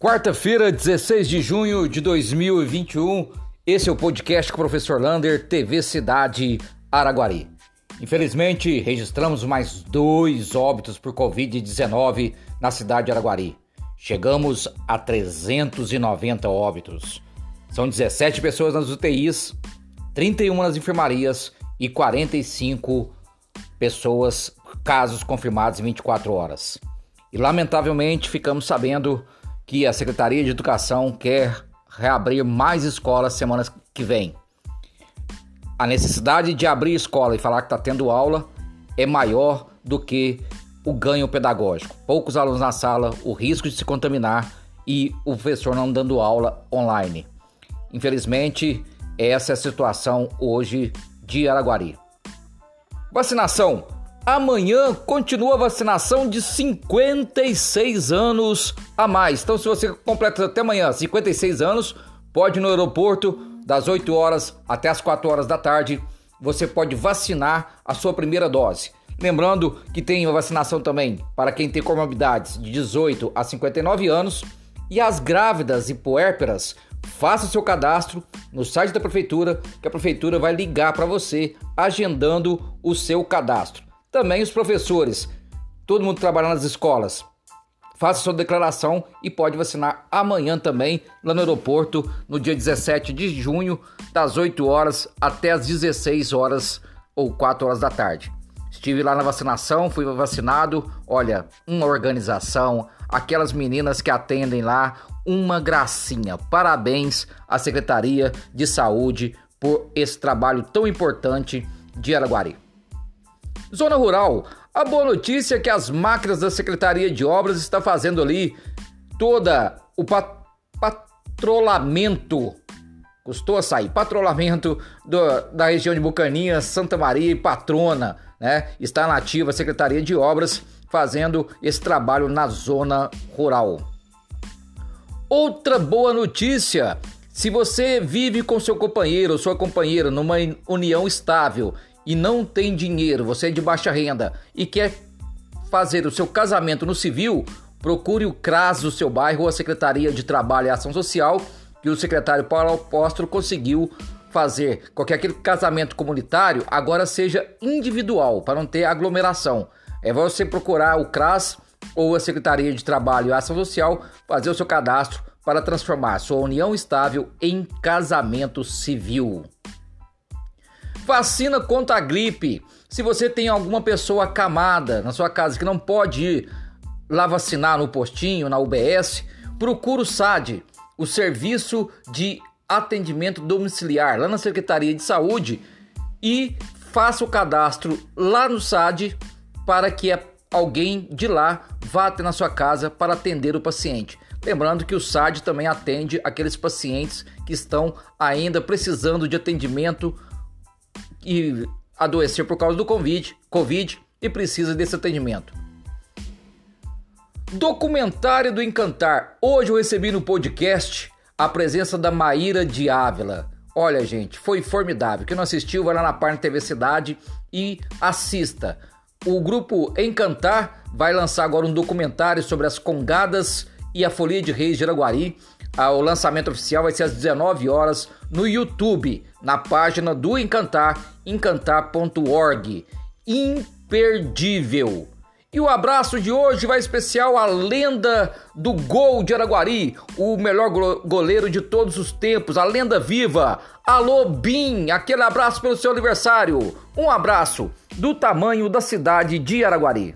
Quarta-feira, 16 de junho de 2021. Esse é o podcast com o professor Lander, TV Cidade Araguari. Infelizmente, registramos mais dois óbitos por Covid-19 na cidade de Araguari. Chegamos a 390 óbitos. São 17 pessoas nas UTIs, 31 nas enfermarias e 45 pessoas, casos confirmados em 24 horas. E lamentavelmente ficamos sabendo que a Secretaria de Educação quer reabrir mais escolas semanas que vem. A necessidade de abrir escola e falar que está tendo aula é maior do que o ganho pedagógico. Poucos alunos na sala, o risco de se contaminar e o professor não dando aula online. Infelizmente, essa é a situação hoje de Araguari. Vacinação. Amanhã continua a vacinação de 56 anos a mais. Então, se você completa até amanhã 56 anos, pode ir no aeroporto das 8 horas até as 4 horas da tarde. Você pode vacinar a sua primeira dose. Lembrando que tem a vacinação também para quem tem comorbidades de 18 a 59 anos e as grávidas e puérperas. Faça seu cadastro no site da prefeitura, que a prefeitura vai ligar para você agendando o seu cadastro. Também os professores, todo mundo trabalhando nas escolas. Faça sua declaração e pode vacinar amanhã também lá no aeroporto, no dia 17 de junho, das 8 horas até as 16 horas ou 4 horas da tarde. Estive lá na vacinação, fui vacinado. Olha, uma organização, aquelas meninas que atendem lá, uma gracinha. Parabéns à Secretaria de Saúde por esse trabalho tão importante de Araguari. Zona Rural, a boa notícia é que as máquinas da Secretaria de Obras estão fazendo ali toda o pat patrulhamento. Custou a sair, patrulhamento do, da região de Bucaninha, Santa Maria e Patrona, né? Está na ativa a Secretaria de Obras fazendo esse trabalho na zona rural. Outra boa notícia: se você vive com seu companheiro ou sua companheira numa união estável e não tem dinheiro, você é de baixa renda e quer fazer o seu casamento no civil, procure o CRAS do seu bairro ou a Secretaria de Trabalho e Ação Social, que o secretário Paulo Apóstolo conseguiu fazer que aquele casamento comunitário agora seja individual, para não ter aglomeração. É você procurar o CRAS ou a Secretaria de Trabalho e Ação Social, fazer o seu cadastro para transformar sua união estável em casamento civil. Vacina contra a gripe. Se você tem alguma pessoa acamada na sua casa que não pode ir lá vacinar no postinho, na UBS, procure o SAD, o Serviço de Atendimento Domiciliar, lá na Secretaria de Saúde, e faça o cadastro lá no SAD para que alguém de lá vá até na sua casa para atender o paciente. Lembrando que o SAD também atende aqueles pacientes que estão ainda precisando de atendimento e adoecer por causa do COVID, COVID e precisa desse atendimento. Documentário do Encantar. Hoje eu recebi no podcast a presença da Maíra de Ávila. Olha, gente, foi formidável. Quem não assistiu, vai lá na página TV Cidade e assista. O grupo Encantar vai lançar agora um documentário sobre as congadas e a Folia de Reis de Araguari. Ah, o lançamento oficial vai ser às 19 horas no YouTube, na página do Encantar, encantar.org. Imperdível! E o abraço de hoje vai especial à lenda do gol de Araguari, o melhor goleiro de todos os tempos, a lenda viva. Alô, Bim! Aquele abraço pelo seu aniversário. Um abraço do tamanho da cidade de Araguari.